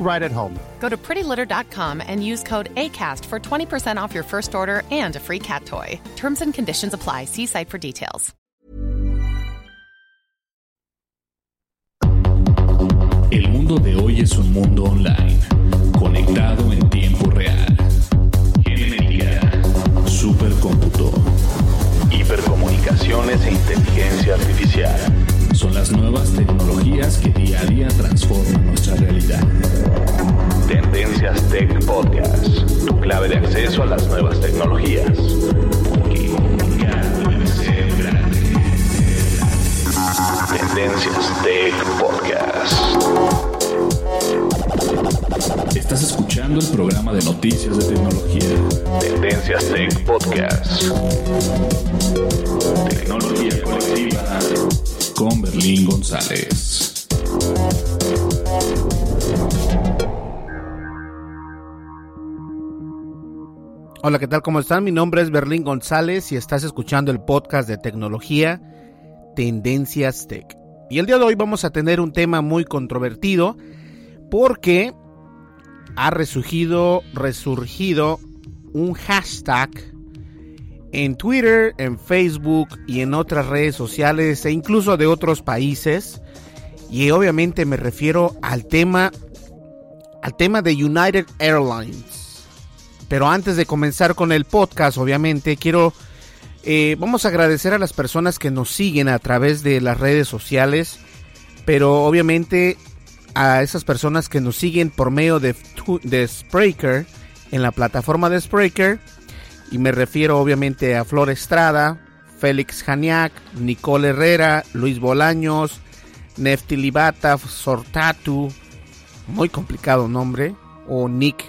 right at home. Go to prettylitter.com and use code ACAST for 20% off your first order and a free cat toy. Terms and conditions apply. See site for details. El mundo de hoy es un mundo online, conectado en tiempo real. Genética, supercómputo, hipercomunicaciones e inteligencia artificial. Son las nuevas tecnologías que día a día transforman nuestra realidad. Tendencias Tech Podcast, tu clave de acceso a las nuevas tecnologías. Tendencias Tech Podcast. Estás escuchando el programa de noticias de tecnología. Tendencias Tech Podcast. Tecnología colectiva con Berlín González. Hola, ¿qué tal? ¿Cómo están? Mi nombre es Berlín González y estás escuchando el podcast de tecnología Tendencias Tech. Y el día de hoy vamos a tener un tema muy controvertido porque ha resurgido, resurgido un hashtag en Twitter, en Facebook y en otras redes sociales e incluso de otros países. Y obviamente me refiero al tema al tema de United Airlines. Pero antes de comenzar con el podcast, obviamente quiero eh, vamos a agradecer a las personas que nos siguen a través de las redes sociales, pero obviamente a esas personas que nos siguen por medio de, de Spreaker en la plataforma de Spreaker y me refiero obviamente a Flor Estrada, Félix Janiak, Nicole Herrera, Luis Bolaños, Nefti Libata, Sortatu, muy complicado nombre, o Nick,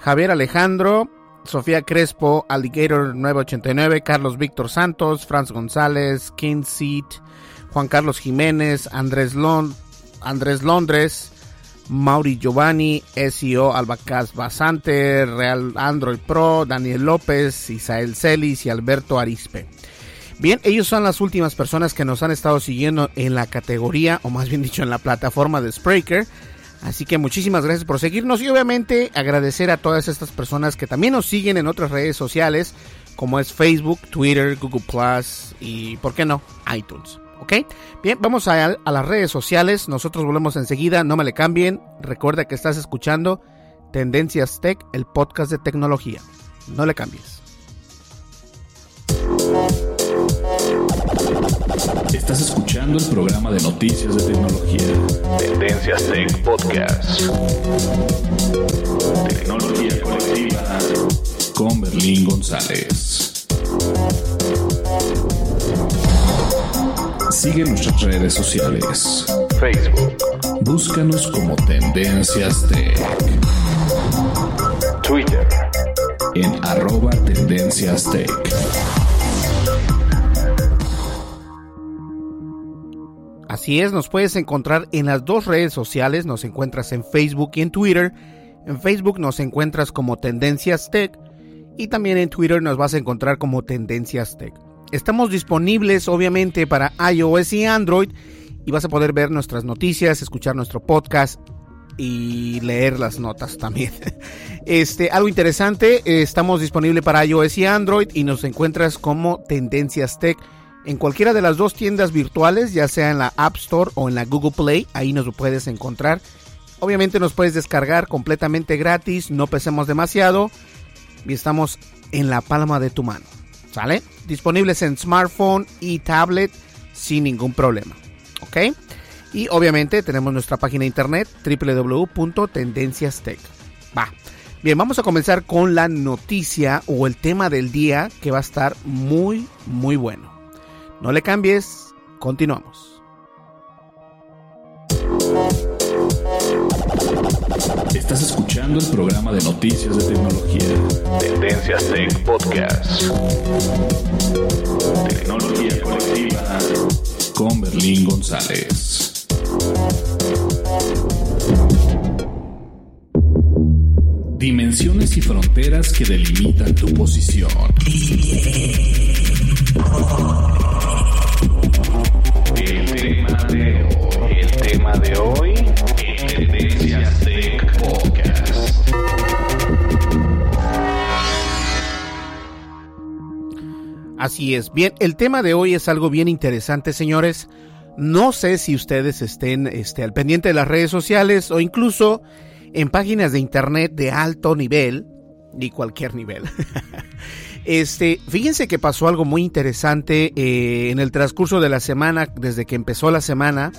Javier Alejandro, Sofía Crespo, Alligator 989, Carlos Víctor Santos, Franz González, King Seat, Juan Carlos Jiménez, Andrés, Andrés Londres, Mauri Giovanni, SEO Albacaz Basante, Real Android Pro, Daniel López, Isael Celis y Alberto Arispe. Bien, ellos son las últimas personas que nos han estado siguiendo en la categoría, o más bien dicho, en la plataforma de Spreaker. Así que muchísimas gracias por seguirnos y obviamente agradecer a todas estas personas que también nos siguen en otras redes sociales como es Facebook, Twitter, Google Plus y, ¿por qué no?, iTunes. ¿Ok? Bien, vamos a, las redes sociales. Nosotros volvemos enseguida. No me le cambien. Recuerda que estás escuchando Tendencias Tech, el podcast de tecnología. No le cambies. Estás escuchando el programa de noticias de tecnología. Tendencias Tech Podcast. Tecnología colectiva con Berlín González. Sigue nuestras redes sociales. Facebook. Búscanos como Tendencias Tech. Twitter. En arroba Tendencias Tech. Así es, nos puedes encontrar en las dos redes sociales, nos encuentras en Facebook y en Twitter. En Facebook nos encuentras como Tendencias Tech y también en Twitter nos vas a encontrar como Tendencias Tech. Estamos disponibles obviamente para iOS y Android y vas a poder ver nuestras noticias, escuchar nuestro podcast y leer las notas también. Este, algo interesante, estamos disponibles para iOS y Android y nos encuentras como Tendencias Tech en cualquiera de las dos tiendas virtuales, ya sea en la App Store o en la Google Play, ahí nos puedes encontrar. Obviamente nos puedes descargar completamente gratis, no pesemos demasiado y estamos en la palma de tu mano. ¿Sale? Disponibles en smartphone y tablet sin ningún problema. ¿Ok? Y obviamente tenemos nuestra página de internet www.tendenciastech. Va. Bien, vamos a comenzar con la noticia o el tema del día que va a estar muy, muy bueno. No le cambies, continuamos. Estás escuchando el programa de noticias de tecnología. Tendencias Tech Podcast. Tecnología colectiva con Berlín González. Dimensiones y fronteras que delimitan tu posición. Así es. Bien, el tema de hoy es algo bien interesante, señores. No sé si ustedes estén este, al pendiente de las redes sociales o incluso en páginas de internet de alto nivel, ni cualquier nivel. este, fíjense que pasó algo muy interesante eh, en el transcurso de la semana, desde que empezó la semana.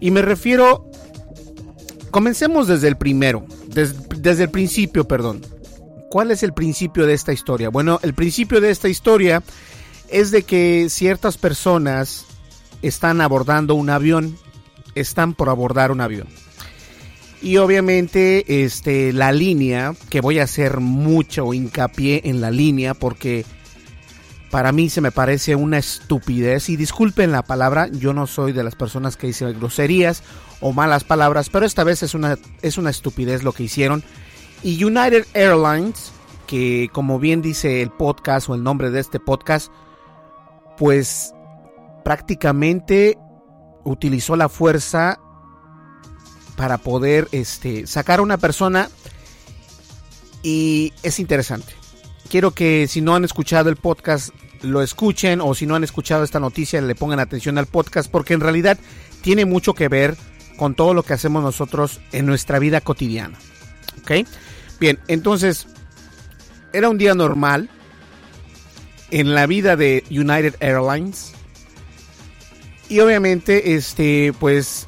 Y me refiero, comencemos desde el primero, des- desde el principio, perdón. ¿Cuál es el principio de esta historia? Bueno, el principio de esta historia es de que ciertas personas están abordando un avión, están por abordar un avión. Y obviamente este la línea, que voy a hacer mucho hincapié en la línea porque para mí se me parece una estupidez y disculpen la palabra, yo no soy de las personas que dicen groserías o malas palabras, pero esta vez es una es una estupidez lo que hicieron. Y United Airlines, que como bien dice el podcast o el nombre de este podcast, pues prácticamente utilizó la fuerza para poder este, sacar a una persona y es interesante. Quiero que si no han escuchado el podcast lo escuchen o si no han escuchado esta noticia le pongan atención al podcast porque en realidad tiene mucho que ver con todo lo que hacemos nosotros en nuestra vida cotidiana. ¿Ok? Bien, entonces era un día normal en la vida de United Airlines. Y obviamente este pues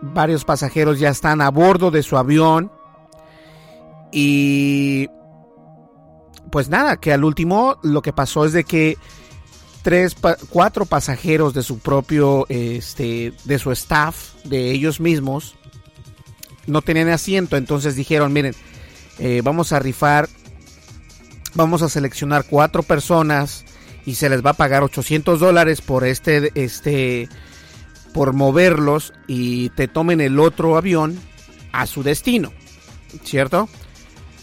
varios pasajeros ya están a bordo de su avión. Y pues nada, que al último lo que pasó es de que tres, cuatro pasajeros de su propio, este, de su staff, de ellos mismos, no tenían asiento, entonces dijeron, miren, eh, vamos a rifar, vamos a seleccionar cuatro personas y se les va a pagar 800 dólares por este, este, por moverlos y te tomen el otro avión a su destino, ¿cierto?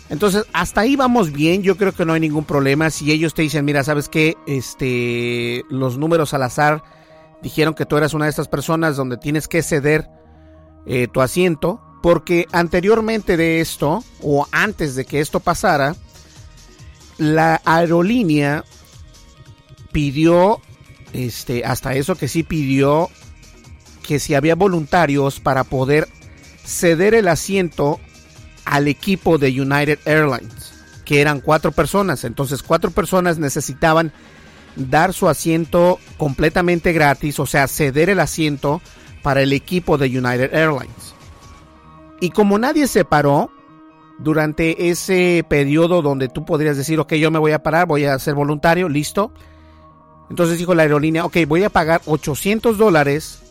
Entonces, hasta ahí vamos bien, yo creo que no hay ningún problema. Si ellos te dicen, mira, ¿sabes qué? Este, los números al azar dijeron que tú eras una de estas personas donde tienes que ceder eh, tu asiento, porque anteriormente de esto, o antes de que esto pasara, la aerolínea pidió, este, hasta eso que sí pidió, que si había voluntarios para poder ceder el asiento al equipo de United Airlines, que eran cuatro personas. Entonces, cuatro personas necesitaban dar su asiento completamente gratis, o sea, ceder el asiento para el equipo de United Airlines. Y como nadie se paró durante ese periodo donde tú podrías decir, ok, yo me voy a parar, voy a ser voluntario, listo. Entonces dijo la aerolínea, ok, voy a pagar 800 dólares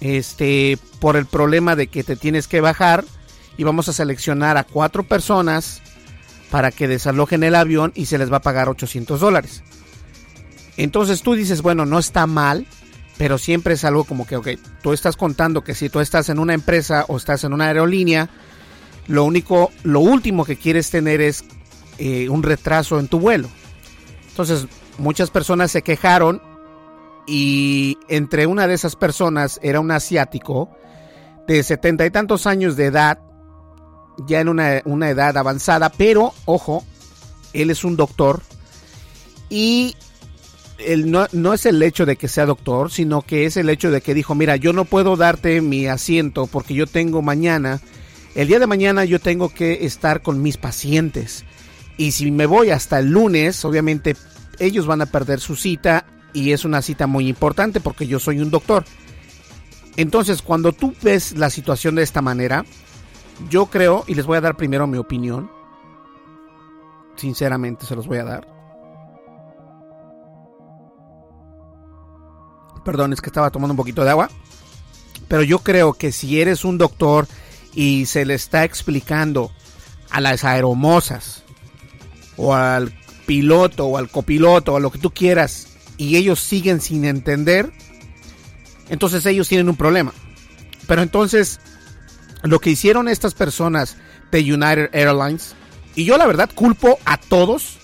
este, por el problema de que te tienes que bajar y vamos a seleccionar a cuatro personas para que desalojen el avión y se les va a pagar 800 dólares. Entonces tú dices, bueno, no está mal, pero siempre es algo como que, ok, tú estás contando que si tú estás en una empresa o estás en una aerolínea, lo único, lo último que quieres tener es eh, un retraso en tu vuelo. Entonces, muchas personas se quejaron y entre una de esas personas era un asiático de setenta y tantos años de edad, ya en una, una edad avanzada, pero ojo, él es un doctor y el, no, no es el hecho de que sea doctor, sino que es el hecho de que dijo, mira, yo no puedo darte mi asiento porque yo tengo mañana, el día de mañana yo tengo que estar con mis pacientes. Y si me voy hasta el lunes, obviamente ellos van a perder su cita y es una cita muy importante porque yo soy un doctor. Entonces, cuando tú ves la situación de esta manera, yo creo, y les voy a dar primero mi opinión, sinceramente se los voy a dar. Perdón, es que estaba tomando un poquito de agua. Pero yo creo que si eres un doctor y se le está explicando a las aeromosas o al piloto o al copiloto o a lo que tú quieras y ellos siguen sin entender, entonces ellos tienen un problema. Pero entonces lo que hicieron estas personas de United Airlines, y yo la verdad culpo a todos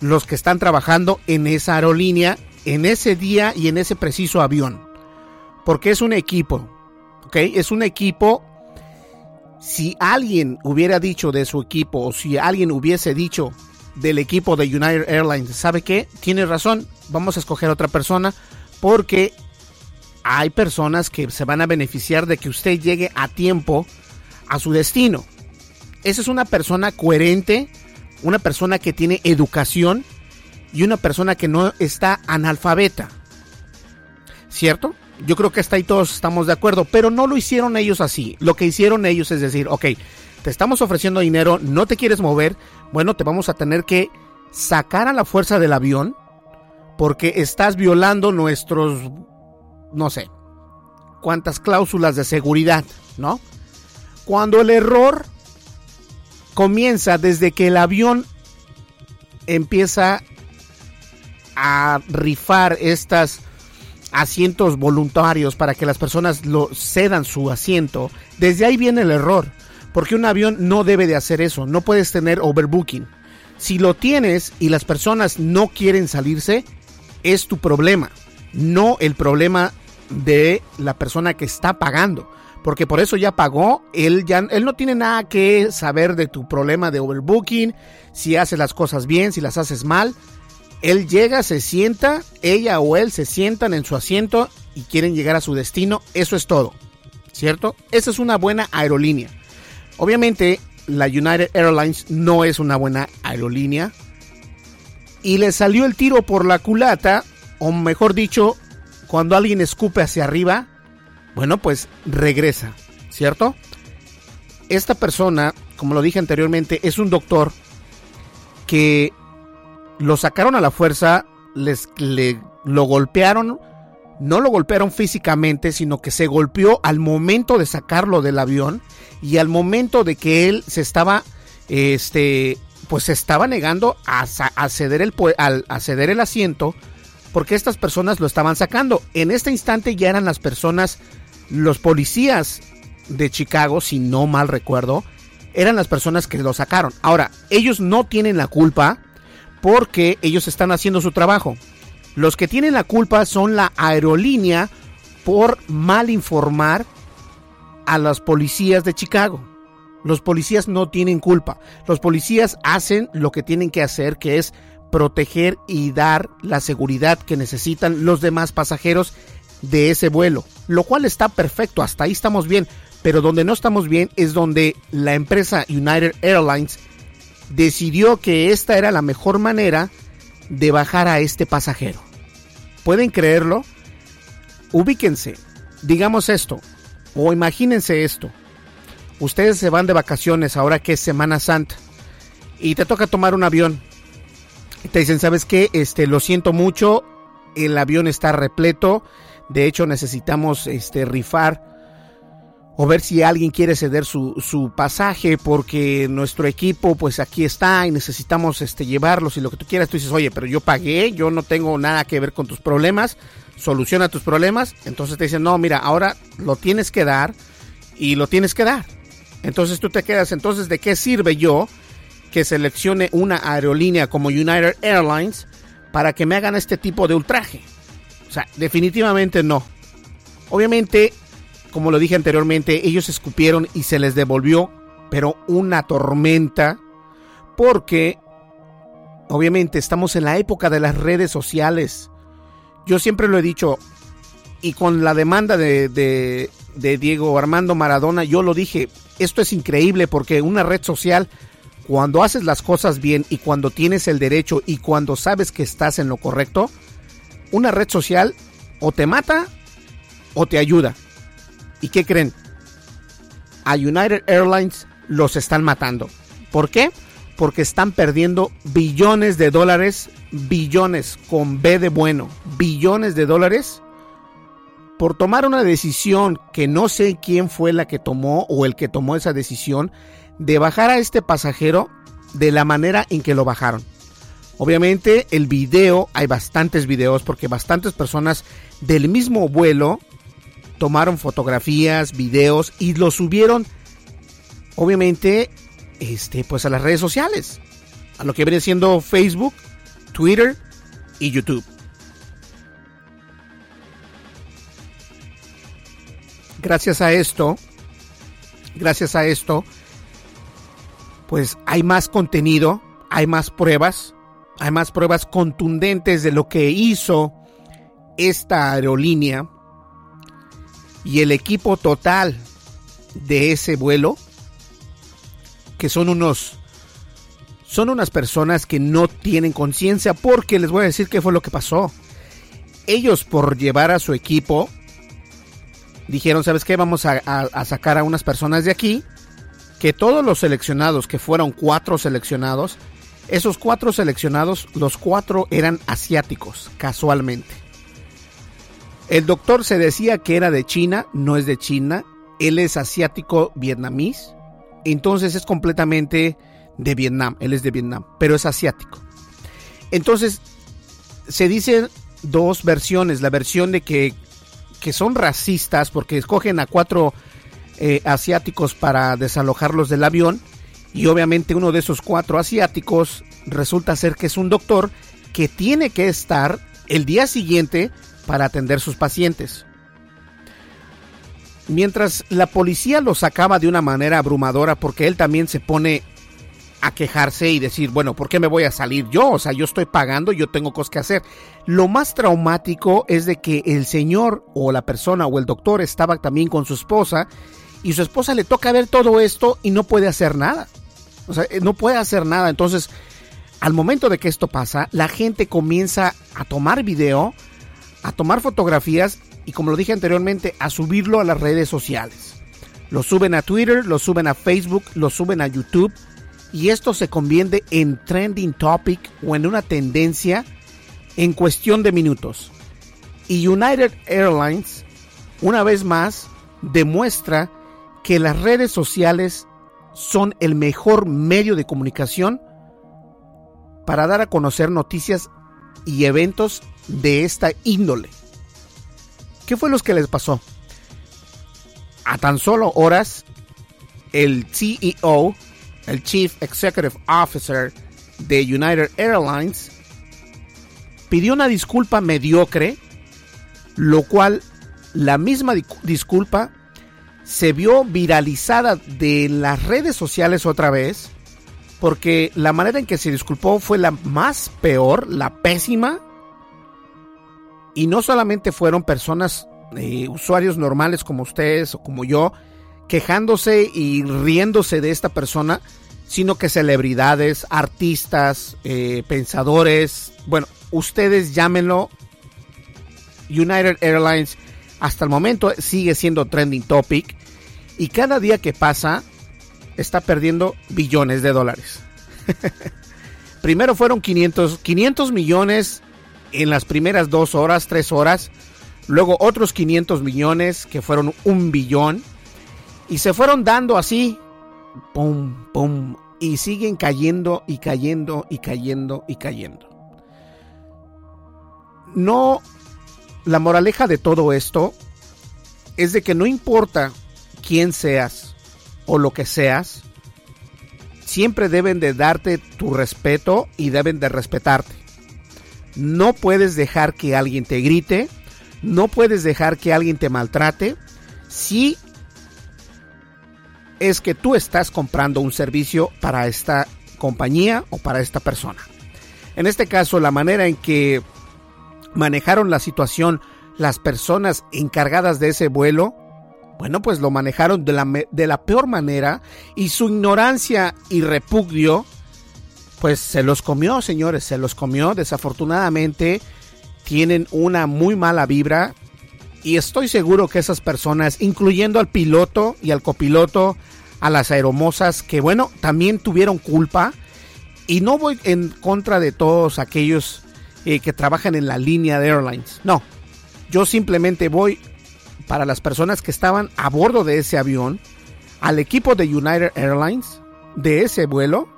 los que están trabajando en esa aerolínea en ese día y en ese preciso avión. Porque es un equipo, ¿ok? Es un equipo. Si alguien hubiera dicho de su equipo o si alguien hubiese dicho del equipo de United Airlines, ¿sabe qué? Tiene razón, vamos a escoger otra persona porque hay personas que se van a beneficiar de que usted llegue a tiempo a su destino. Esa es una persona coherente, una persona que tiene educación y una persona que no está analfabeta. ¿Cierto? Yo creo que hasta ahí todos estamos de acuerdo, pero no lo hicieron ellos así. Lo que hicieron ellos es decir, ok, te estamos ofreciendo dinero, no te quieres mover, bueno, te vamos a tener que sacar a la fuerza del avión porque estás violando nuestros, no sé, cuántas cláusulas de seguridad, ¿no? Cuando el error comienza desde que el avión empieza a rifar estos asientos voluntarios para que las personas lo cedan su asiento, desde ahí viene el error. Porque un avión no debe de hacer eso, no puedes tener overbooking. Si lo tienes y las personas no quieren salirse, es tu problema, no el problema de la persona que está pagando. Porque por eso ya pagó, él ya él no tiene nada que saber de tu problema de overbooking, si haces las cosas bien, si las haces mal. Él llega, se sienta, ella o él se sientan en su asiento y quieren llegar a su destino. Eso es todo. ¿Cierto? Esa es una buena aerolínea. Obviamente, la United Airlines no es una buena aerolínea. Y le salió el tiro por la culata, o mejor dicho, cuando alguien escupe hacia arriba, bueno, pues regresa, ¿cierto? Esta persona, como lo dije anteriormente, es un doctor que lo sacaron a la fuerza, les, le, lo golpearon, no lo golpearon físicamente, sino que se golpeó al momento de sacarlo del avión y al momento de que él se estaba, este, pues se estaba negando a, ceder el, a ceder el asiento porque estas personas lo estaban sacando. En este instante ya eran las personas, los policías de Chicago, si no mal recuerdo, eran las personas que lo sacaron. Ahora, ellos no tienen la culpa porque ellos están haciendo su trabajo. Los que tienen la culpa son la aerolínea por mal informar a las policías de Chicago. Los policías no tienen culpa. Los policías hacen lo que tienen que hacer, que es proteger y dar la seguridad que necesitan los demás pasajeros de ese vuelo. Lo cual está perfecto, hasta ahí estamos bien. Pero donde no estamos bien es donde la empresa United Airlines decidió que esta era la mejor manera de bajar a este pasajero. ¿Pueden creerlo? Ubíquense, digamos esto, o imagínense esto. Ustedes se van de vacaciones ahora que es Semana Santa y te toca tomar un avión. te dicen, ¿sabes qué? Este, lo siento mucho, el avión está repleto, de hecho necesitamos este rifar o ver si alguien quiere ceder su, su, pasaje porque nuestro equipo pues aquí está y necesitamos este llevarlos y lo que tú quieras. Tú dices oye pero yo pagué yo no tengo nada que ver con tus problemas soluciona tus problemas. Entonces te dicen no mira ahora lo tienes que dar y lo tienes que dar. Entonces tú te quedas entonces de qué sirve yo que seleccione una aerolínea como United Airlines para que me hagan este tipo de ultraje o sea definitivamente no. Obviamente como lo dije anteriormente, ellos escupieron y se les devolvió, pero una tormenta, porque obviamente estamos en la época de las redes sociales. Yo siempre lo he dicho, y con la demanda de, de, Diego Armando Maradona, yo lo dije, esto es increíble porque una red social, cuando haces las cosas bien y cuando tienes el derecho y cuando sabes que estás en lo correcto, una red social o te mata o te ayuda. ¿Y qué creen? A United Airlines los están matando. ¿Por qué? Porque están perdiendo billones de dólares, billones con B de bueno, billones de dólares por tomar una decisión que no sé quién fue la que tomó o el que tomó esa decisión de bajar a este pasajero de la manera en que lo bajaron. Obviamente el video, hay bastantes videos porque bastantes personas del mismo vuelo tomaron fotografías, videos y lo subieron obviamente este pues a las redes sociales, a lo que viene siendo Facebook, Twitter y YouTube. Gracias a esto, gracias a esto, pues hay más contenido, hay más pruebas, hay más pruebas contundentes de lo que hizo esta aerolínea y el equipo total de ese vuelo, que son unos son unas personas que no tienen conciencia porque les voy a decir qué fue lo que pasó. Ellos por llevar a su equipo dijeron, ¿sabes qué? Vamos a, a, sacar a unas personas de aquí, que todos los seleccionados, que fueron cuatro seleccionados, esos cuatro seleccionados, los cuatro eran asiáticos, casualmente. El doctor se decía que era de China, no es de China, él es asiático vietnamís, entonces es completamente de Vietnam, él es de Vietnam, pero es asiático. Entonces, se dicen dos versiones, la versión de que que son racistas porque escogen a cuatro eh, asiáticos para desalojarlos del avión y obviamente uno de esos cuatro asiáticos resulta ser que es un doctor que tiene que estar el día siguiente para atender sus pacientes. Mientras la policía lo sacaba de una manera abrumadora porque él también se pone a quejarse y decir, bueno, ¿por qué me voy a salir yo? O sea, yo estoy pagando, yo tengo cosas que hacer. Lo más traumático es de que el señor o la persona o el doctor estaba también con su esposa y su esposa le toca ver todo esto y no puede hacer nada. O sea, no puede hacer nada. Entonces, al momento de que esto pasa, la gente comienza a tomar video, a tomar fotografías y como lo dije anteriormente, a subirlo a las redes sociales. Lo suben a Twitter, lo suben a Facebook, lo suben a YouTube y esto se convierte en trending topic o en una tendencia en cuestión de minutos. Y United Airlines, una vez más, demuestra que las redes sociales son el mejor medio de comunicación para dar a conocer noticias y eventos de esta índole. ¿Qué fue lo que les pasó? A tan solo horas, el CEO el Chief Executive Officer de United Airlines, pidió una disculpa mediocre, lo cual la misma disculpa se vio viralizada de las redes sociales otra vez, porque la manera en que se disculpó fue la más peor, la pésima, y no solamente fueron personas, eh, usuarios normales como ustedes o como yo, quejándose y riéndose de esta persona, sino que celebridades, artistas, eh, pensadores, bueno, ustedes llámenlo. United Airlines. Hasta el momento sigue siendo trending topic. Y cada día que pasa está perdiendo billones de dólares. Primero fueron 500, 500 millones en las primeras dos horas, tres horas. Luego otros 500 millones que fueron un billón y se fueron dando así, pum, pum, y siguen cayendo y cayendo y cayendo y cayendo. No, la moraleja de todo esto es de que no importa quién seas o lo que seas, siempre deben de darte tu respeto y deben de respetarte. No puedes dejar que alguien te grite, no puedes dejar que alguien te maltrate. Si es que tú estás comprando un servicio para esta compañía o para esta persona. En este caso, la manera en que manejaron la situación las personas encargadas de ese vuelo? Bueno, pues lo manejaron de la, de la peor manera y su ignorancia y repudio, pues se los comió, señores, se los comió. Desafortunadamente tienen una muy mala vibra y estoy seguro que esas personas, incluyendo al piloto y al copiloto, a las aeromosas, que bueno, también tuvieron culpa. Y no voy en contra de todos aquellos eh, que trabajan en la línea de airlines. No, yo simplemente voy para las personas que estaban a bordo de ese avión, al equipo de United Airlines, de ese vuelo,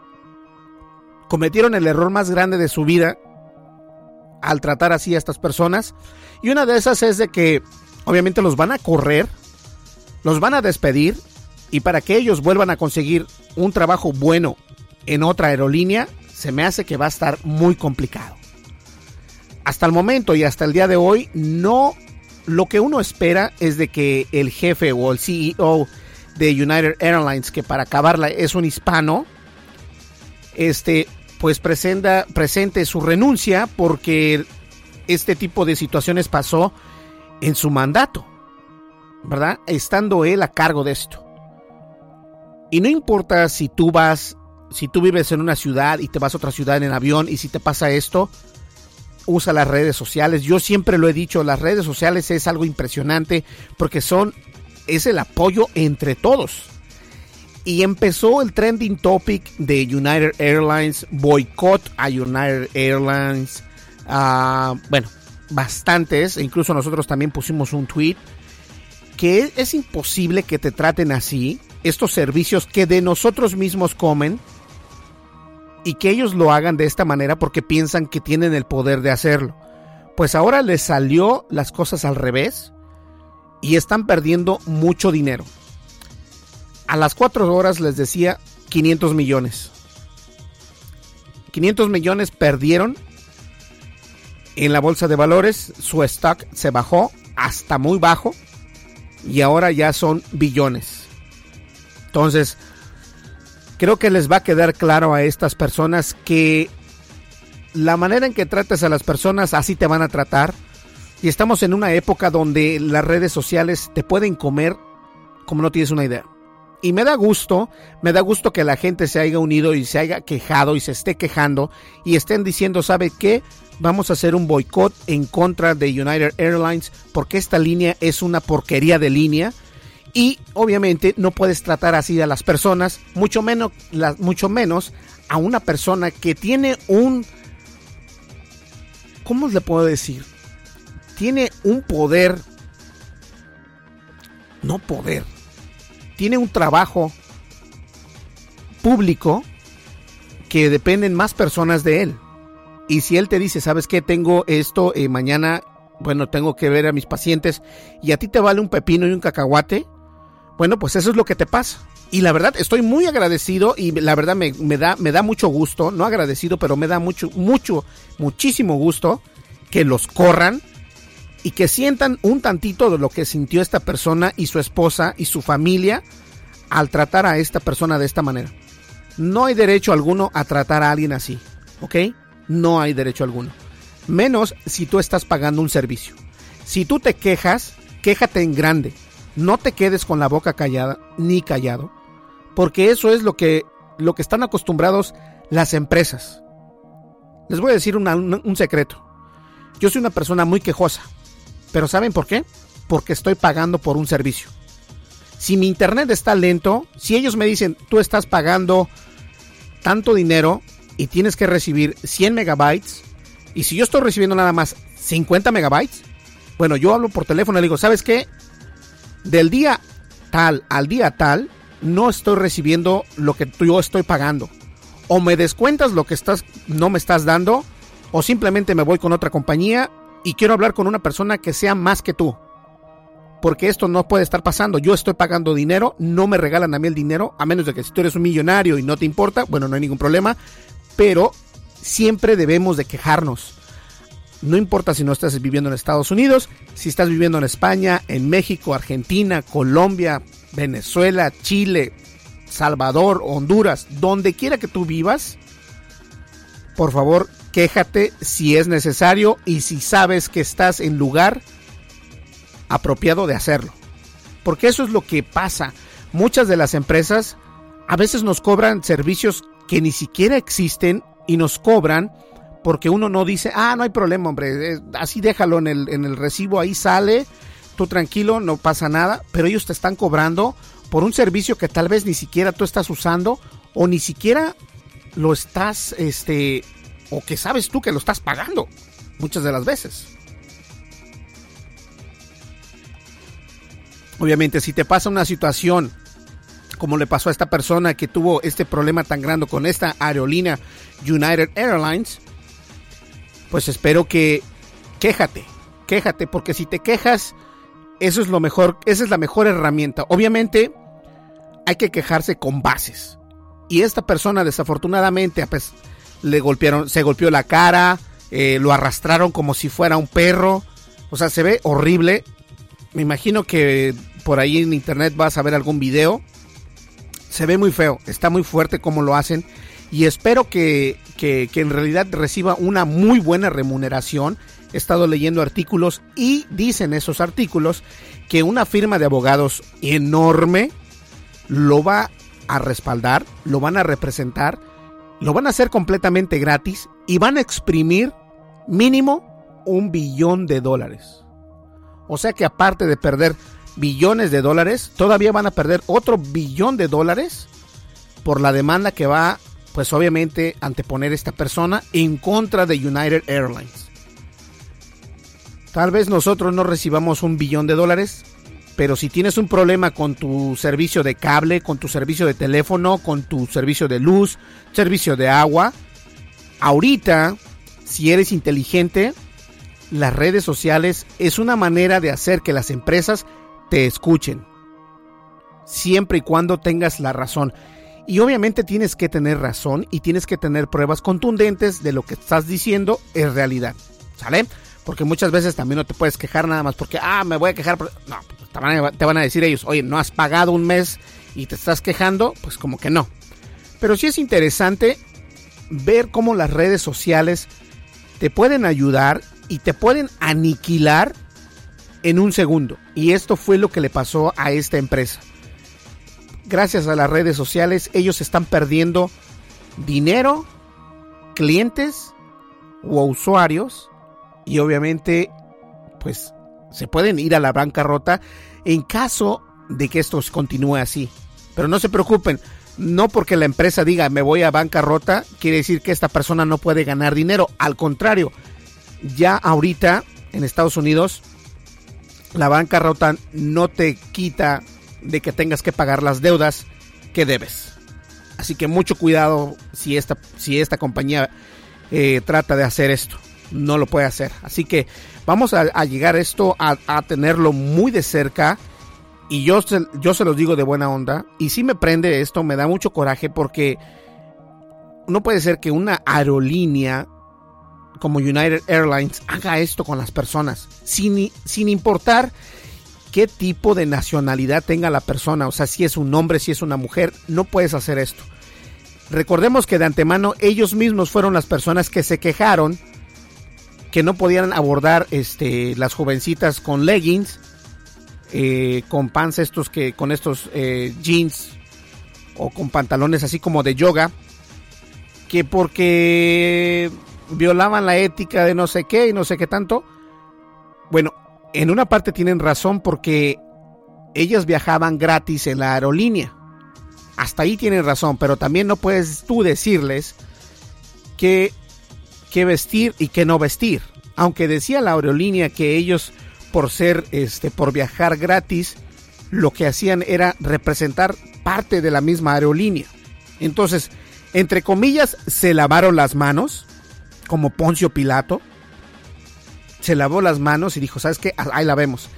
cometieron el error más grande de su vida al tratar así a estas personas. Y una de esas es de que obviamente los van a correr, los van a despedir y para que ellos vuelvan a conseguir un trabajo bueno en otra aerolínea, se me hace que va a estar muy complicado. Hasta el momento y hasta el día de hoy, no lo que uno espera es de que el jefe o el CEO de United Airlines, que para acabarla es un hispano, este, pues presenta, presente su renuncia porque este tipo de situaciones pasó en su mandato, ¿verdad? Estando él a cargo de esto. Y no importa si tú vas, si tú vives en una ciudad y te vas a otra ciudad en avión y si te pasa esto, usa las redes sociales. Yo siempre lo he dicho, las redes sociales es algo impresionante porque son, es el apoyo entre todos. Y empezó el trending topic de United Airlines, boicot a United Airlines. Ah, bueno, bastantes, e incluso nosotros también pusimos un tweet, que es imposible que te traten así, estos servicios que de nosotros mismos comen, y que ellos lo hagan de esta manera porque piensan que tienen el poder de hacerlo. Pues ahora les salió las cosas al revés y están perdiendo mucho dinero. A las 4 horas les decía 500 millones. 500 millones perdieron en la bolsa de valores, su stock se bajó hasta muy bajo y ahora ya son billones. Entonces, creo que les va a quedar claro a estas personas que la manera en que trates a las personas así te van a tratar. Y estamos en una época donde las redes sociales te pueden comer como no tienes una idea. Y me da gusto, me da gusto que la gente se haya unido y se haya quejado y se esté quejando y estén diciendo, ¿sabe qué? Vamos a hacer un boicot en contra de United Airlines porque esta línea es una porquería de línea y obviamente no puedes tratar así a las personas, mucho menos, mucho menos a una persona que tiene un... ¿Cómo le puedo decir? Tiene un poder... No poder tiene un trabajo público que dependen más personas de él. Y si él te dice, ¿sabes qué? Tengo esto, eh, mañana, bueno, tengo que ver a mis pacientes y a ti te vale un pepino y un cacahuate, bueno, pues eso es lo que te pasa. Y la verdad, estoy muy agradecido y la verdad me, da, me da mucho gusto, no agradecido, pero me da mucho, mucho, muchísimo gusto que los corran y que sientan un tantito de lo que sintió esta persona y su esposa y su familia al tratar a esta persona de esta manera. No hay derecho alguno a tratar a alguien así, ¿ok? No hay derecho alguno. Menos si tú estás pagando un servicio. Si tú te quejas, quéjate en grande. No te quedes con la boca callada ni callado, porque eso es lo que, lo que están acostumbrados las empresas. Les voy a decir un secreto. Yo soy una persona muy quejosa. Pero ¿saben por qué? Porque estoy pagando por un servicio. Si mi internet está lento, si ellos me dicen, tú estás pagando tanto dinero y tienes que recibir 100 megabytes, y si yo estoy recibiendo nada más 50 megabytes, bueno, yo hablo por teléfono y le digo, ¿sabes qué? Del día tal al día tal, no estoy recibiendo lo que yo estoy pagando. O me descuentas lo que estás, no me estás dando, o simplemente me voy con otra compañía y quiero hablar con una persona que sea más que tú. Porque esto no puede estar pasando. Yo estoy pagando dinero, no me regalan a mí el dinero, a menos de que si tú eres un millonario y no te importa, bueno, no hay ningún problema. Pero siempre debemos de quejarnos. No importa si no estás viviendo en Estados Unidos, si estás viviendo en España, en México, Argentina, Colombia, Venezuela, Chile, Salvador, Honduras, donde quiera que tú vivas, por favor, quéjate si es necesario y si sabes que estás en lugar apropiado de hacerlo. Porque eso es lo que pasa. Muchas de las empresas a veces nos cobran servicios que ni siquiera existen y nos cobran porque uno no dice, ah, no hay problema, hombre, eh, así déjalo en el, en el recibo, ahí sale, tú tranquilo, no pasa nada, pero ellos te están cobrando por un servicio que tal vez ni siquiera tú estás usando o ni siquiera lo estás, este, o que sabes tú que lo estás pagando muchas de las veces. Obviamente, si te pasa una situación como le pasó a esta persona que tuvo este problema tan grande con esta aerolínea United Airlines, pues espero que quéjate, quéjate, porque si te quejas, eso es lo mejor, esa es la mejor herramienta. Obviamente, hay que quejarse con bases. Y esta persona, desafortunadamente, pues, le golpearon, se golpeó la cara, eh, lo arrastraron como si fuera un perro. O sea, se ve horrible. Me imagino que por ahí en internet vas a ver algún video se ve muy feo, está muy fuerte como lo hacen y espero que, que, en realidad reciba una muy buena remuneración. He estado leyendo artículos y dicen esos artículos que una firma de abogados enorme lo va a respaldar, lo van a representar, lo van a hacer completamente gratis y van a exprimir mínimo un billón de dólares. O sea que aparte de perder billones de dólares, todavía van a perder otro billón de dólares por la demanda que va, pues obviamente, anteponer esta persona en contra de United Airlines. Tal vez nosotros no recibamos un billón de dólares, pero si tienes un problema con tu servicio de cable, con tu servicio de teléfono, con tu servicio de luz, servicio de agua, ahorita, si eres inteligente, las redes sociales es una manera de hacer que las empresas te escuchen. Siempre y cuando tengas la razón. Y obviamente tienes que tener razón y tienes que tener pruebas contundentes de lo que estás diciendo es realidad. ¿Sale? Porque muchas veces también no te puedes quejar nada más porque, ah, me voy a quejar. No, te van, a, te van a decir ellos, oye, no has pagado un mes y te estás quejando, pues como que no. Pero sí es interesante ver cómo las redes sociales te pueden ayudar y te pueden aniquilar en un segundo. Y esto fue lo que le pasó a esta empresa. Gracias a las redes sociales, ellos están perdiendo dinero, clientes o usuarios. Y obviamente, pues se pueden ir a la bancarrota en caso de que esto continúe así. Pero no se preocupen, no porque la empresa diga me voy a bancarrota, quiere decir que esta persona no puede ganar dinero. Al contrario, ya ahorita en Estados Unidos la bancarrota no te quita de que tengas que pagar las deudas que debes. Así que mucho cuidado si esta, si esta compañía eh, trata de hacer esto. No lo puede hacer. Así que vamos a, llegar esto a, tenerlo muy de cerca. Y yo se, yo se los digo de buena onda. Y si me prende esto, me da mucho coraje porque no puede ser que una aerolínea como United Airlines haga esto con las personas, sin, sin importar qué tipo de nacionalidad tenga la persona, o sea, si es un hombre, si es una mujer, no puedes hacer esto. Recordemos que de antemano ellos mismos fueron las personas que se quejaron que no podían abordar este, las jovencitas con leggings, eh, con pants estos que, con estos eh, jeans o con pantalones así como de yoga, que porque violaban la ética de no sé qué y no sé qué tanto. Bueno, en una parte tienen razón porque ellas viajaban gratis en la aerolínea. Hasta ahí tienen razón, pero también no puedes tú decirles qué, qué vestir y qué no vestir. Aunque decía la aerolínea que ellos por ser este por viajar gratis lo que hacían era representar parte de la misma aerolínea. Entonces, entre comillas, se lavaron las manos como Poncio Pilato, se lavó las manos y dijo, ¿sabes qué? Ahí la vemos.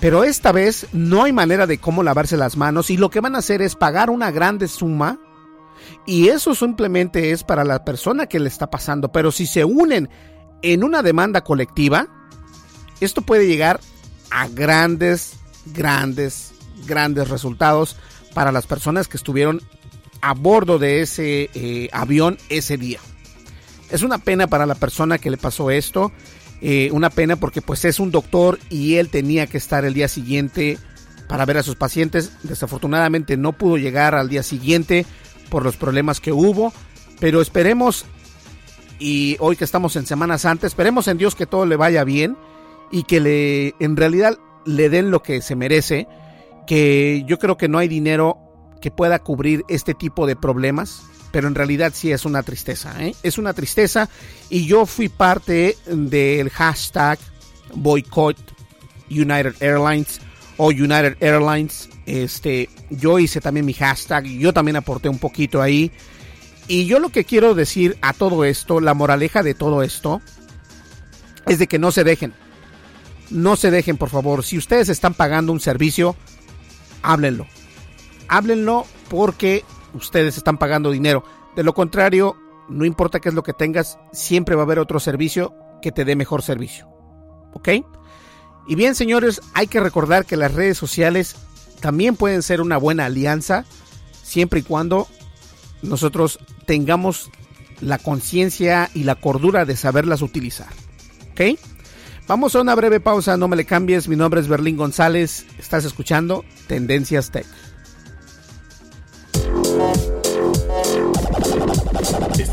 Pero esta vez no hay manera de cómo lavarse las manos y lo que van a hacer es pagar una grande suma y eso simplemente es para la persona que le está pasando. Pero si se unen en una demanda colectiva, esto puede llegar a grandes, grandes, grandes resultados para las personas que estuvieron a bordo de ese eh, avión ese día. Es una pena para la persona que le pasó esto. Eh, una pena porque pues es un doctor y él tenía que estar el día siguiente para ver a sus pacientes. Desafortunadamente no pudo llegar al día siguiente por los problemas que hubo. Pero esperemos, y hoy que estamos en Semana Santa, esperemos en Dios que todo le vaya bien y que le, en realidad le den lo que se merece. Que yo creo que no hay dinero que pueda cubrir este tipo de problemas pero en realidad sí es una tristeza, ¿eh? es una tristeza y yo fui parte del hashtag boycott United Airlines o United Airlines, este, yo hice también mi hashtag, yo también aporté un poquito ahí. Y yo lo que quiero decir a todo esto, la moraleja de todo esto, es de que no se dejen, no se dejen por favor, si ustedes están pagando un servicio, háblenlo, háblenlo porque ustedes están pagando dinero. De lo contrario, no importa qué es lo que tengas, siempre va a haber otro servicio que te dé mejor servicio. ¿Ok? Y bien, señores, hay que recordar que las redes sociales también pueden ser una buena alianza, siempre y cuando nosotros tengamos la conciencia y la cordura de saberlas utilizar. ¿Ok? Vamos a una breve pausa, no me le cambies, mi nombre es Berlín González, estás escuchando Tendencias Tech.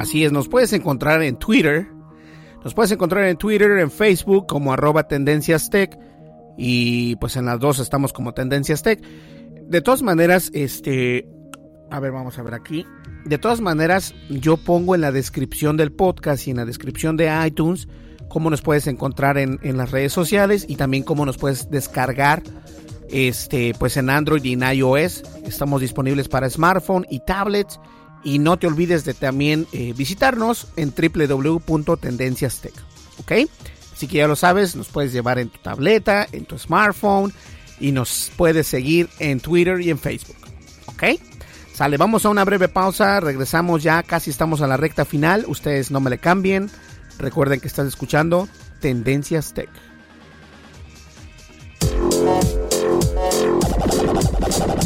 Así es, nos puedes encontrar en Twitter. Nos puedes encontrar en Twitter, en Facebook como arroba Tendencias Tech. Y pues en las dos estamos como Tendencias Tech. De todas maneras, este... A ver, vamos a ver aquí. De todas maneras, yo pongo en la descripción del podcast y en la descripción de iTunes cómo nos puedes encontrar en, en las redes sociales y también cómo nos puedes descargar este, pues en Android y en iOS. Estamos disponibles para smartphone y tablets. Y no te olvides de también eh, visitarnos en www.tendenciastech. ¿Ok? Así que ya lo sabes, nos puedes llevar en tu tableta, en tu smartphone y nos puedes seguir en Twitter y en Facebook. ¿Ok? Sale, vamos a una breve pausa, regresamos ya, casi estamos a la recta final, ustedes no me le cambien, recuerden que estás escuchando Tendencias Tech.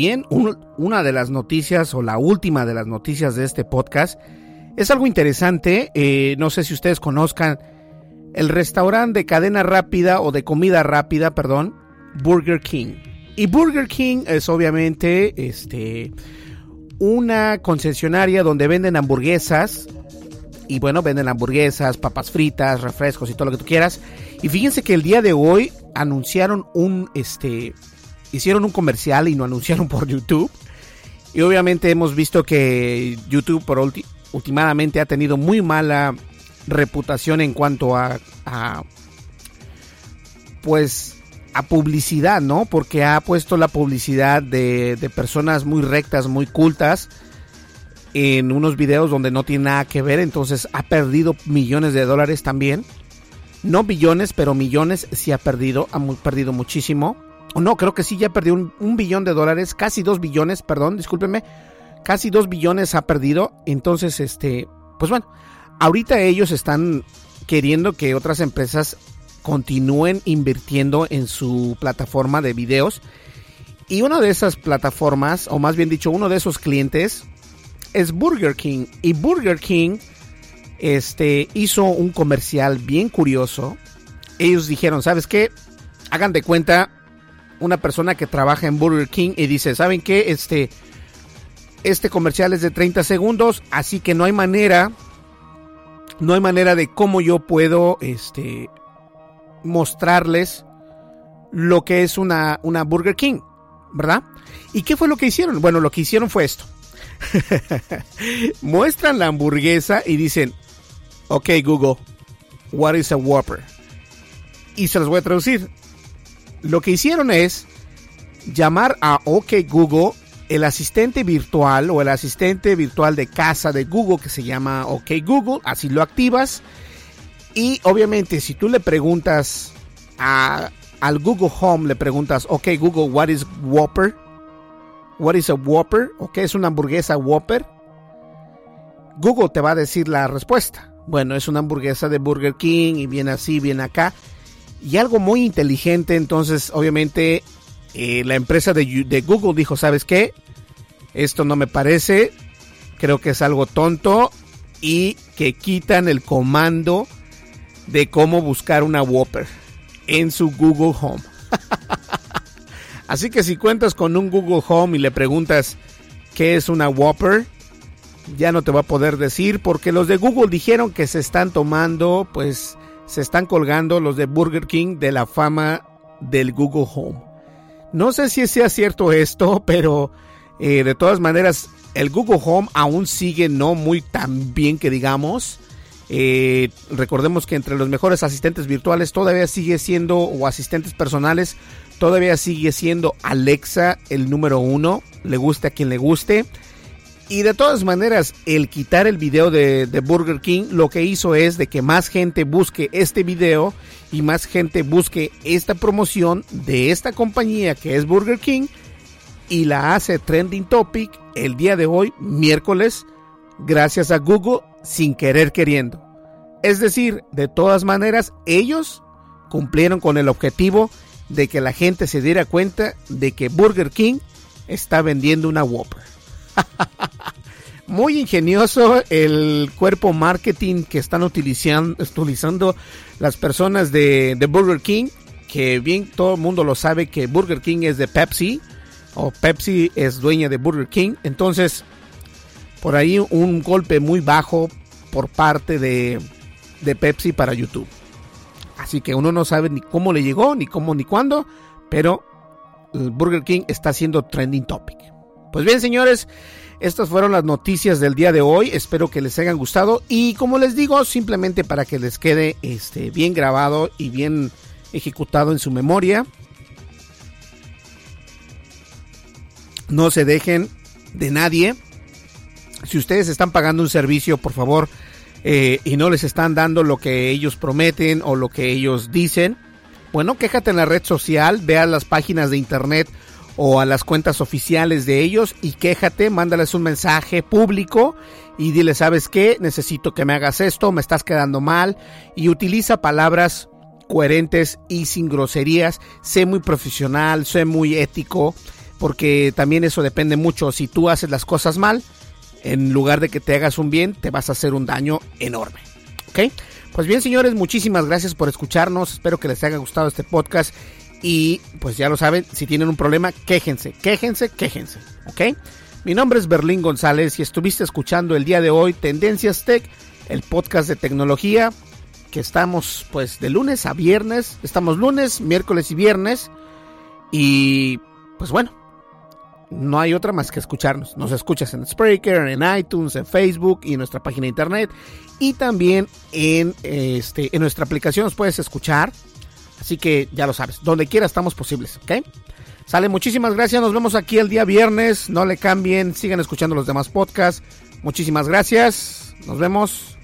Bien, una de las noticias o la última de las noticias de este podcast es algo interesante. Eh, no sé si ustedes conozcan el restaurante de cadena rápida o de comida rápida, perdón, Burger King. Y Burger King es obviamente este, una concesionaria donde venden hamburguesas. Y bueno, venden hamburguesas, papas fritas, refrescos y todo lo que tú quieras. Y fíjense que el día de hoy anunciaron un, este, hicieron un comercial y lo anunciaron por YouTube. Y obviamente hemos visto que YouTube por últimamente ha tenido muy mala reputación en cuanto a, a, pues a publicidad, ¿no? Porque ha puesto la publicidad de, de personas muy rectas, muy cultas en unos videos donde no tiene nada que ver, entonces ha perdido millones de dólares también. No billones, pero millones sí ha perdido, ha perdido muchísimo no, creo que sí, ya perdió un, billón de dólares, casi dos billones, perdón, discúlpeme, casi dos billones ha perdido. Entonces, este, pues bueno, ahorita ellos están queriendo que otras empresas continúen invirtiendo en su plataforma de videos. Y una de esas plataformas, o más bien dicho, uno de esos clientes es Burger King. Y Burger King este, hizo un comercial bien curioso. Ellos dijeron, ¿sabes qué? Hagan de cuenta una persona que trabaja en Burger King y dice, ¿saben qué? Este, este comercial es de 30 segundos, así que no hay manera no hay manera de cómo yo puedo este, mostrarles lo que es una, una Burger King, ¿verdad? ¿Y qué fue lo que hicieron? Bueno, lo que hicieron fue esto. Muestran la hamburguesa y dicen, ok Google, what is a Whopper? Y se los voy a traducir. Lo que hicieron es llamar a OK Google el asistente virtual o el asistente virtual de casa de Google que se llama OK Google, así lo activas. Y obviamente si tú le preguntas a, al Google Home, le preguntas, OK Google, what is Whopper? What is a Whopper? ¿O qué es una hamburguesa Whopper? Google te va a decir la respuesta. Bueno, es una hamburguesa de Burger King y viene así, viene acá. Y algo muy inteligente, entonces obviamente eh, la empresa de, Google dijo, ¿sabes qué? Esto no me parece, creo que es algo tonto y que quitan el comando de cómo buscar una Whopper en su Google Home. Así que si cuentas con un Google Home y le preguntas qué es una Whopper, ya no te va a poder decir porque los de Google dijeron que se están tomando, pues se están colgando los de Burger King de la fama del Google Home. No sé si sea cierto esto, pero eh, de todas maneras el Google Home aún sigue no muy tan bien que digamos. Eh, recordemos que entre los mejores asistentes virtuales todavía sigue siendo, o asistentes personales, todavía sigue siendo Alexa el número uno. Le guste a quien le guste. Y de todas maneras, el quitar el video de, Burger King lo que hizo es de que más gente busque este video y más gente busque esta promoción de esta compañía que es Burger King y la hace trending topic el día de hoy, miércoles, gracias a Google sin querer queriendo. Es decir, de todas maneras, ellos cumplieron con el objetivo de que la gente se diera cuenta de que Burger King está vendiendo una Whopper. Muy ingenioso el cuerpo marketing que están utilizando, las personas de, Burger King, que bien todo el mundo lo sabe que Burger King es de Pepsi, o Pepsi es dueña de Burger King. Entonces, por ahí un golpe muy bajo por parte de, de Pepsi para YouTube. Así que uno no sabe ni cómo le llegó, ni cómo, ni cuándo, pero Burger King está siendo trending topic. Pues bien, señores, estas fueron las noticias del día de hoy. Espero que les hayan gustado. Y como les digo, simplemente para que les quede este, bien grabado y bien ejecutado en su memoria. No se dejen de nadie. Si ustedes están pagando un servicio, por favor, eh, y no les están dando lo que ellos prometen o lo que ellos dicen, bueno, quéjate en la red social, vea las páginas de internet o a las cuentas oficiales de ellos y quéjate, mándales un mensaje público y dile, ¿sabes qué? Necesito que me hagas esto, me estás quedando mal y utiliza palabras coherentes y sin groserías, sé muy profesional, sé muy ético, porque también eso depende mucho, si tú haces las cosas mal, en lugar de que te hagas un bien, te vas a hacer un daño enorme. ¿Ok? Pues bien, señores, muchísimas gracias por escucharnos. Espero que les haya gustado este podcast. Y pues ya lo saben, si tienen un problema, quéjense, quéjense, quéjense. ¿Ok? Mi nombre es Berlín González y estuviste escuchando el día de hoy Tendencias Tech, el podcast de tecnología que estamos pues de lunes a viernes. Estamos lunes, miércoles y viernes. Y pues bueno, no hay otra más que escucharnos. Nos escuchas en Spreaker, en iTunes, en Facebook y en nuestra página de internet. Y también en, este, en nuestra aplicación nos puedes escuchar. Así que ya lo sabes, donde quiera estamos posibles, ¿ok? Sale, muchísimas gracias. Nos vemos aquí el día viernes. No le cambien, sigan escuchando los demás podcasts. Muchísimas gracias. Nos vemos.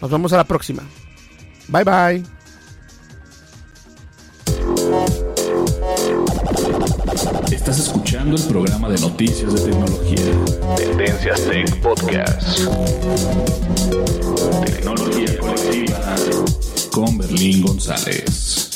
Nos vemos a la próxima. Bye bye. Estás escuchando el programa de noticias de tecnología. Tendencias Tech Podcast. Tecnología colectiva con Berlín González.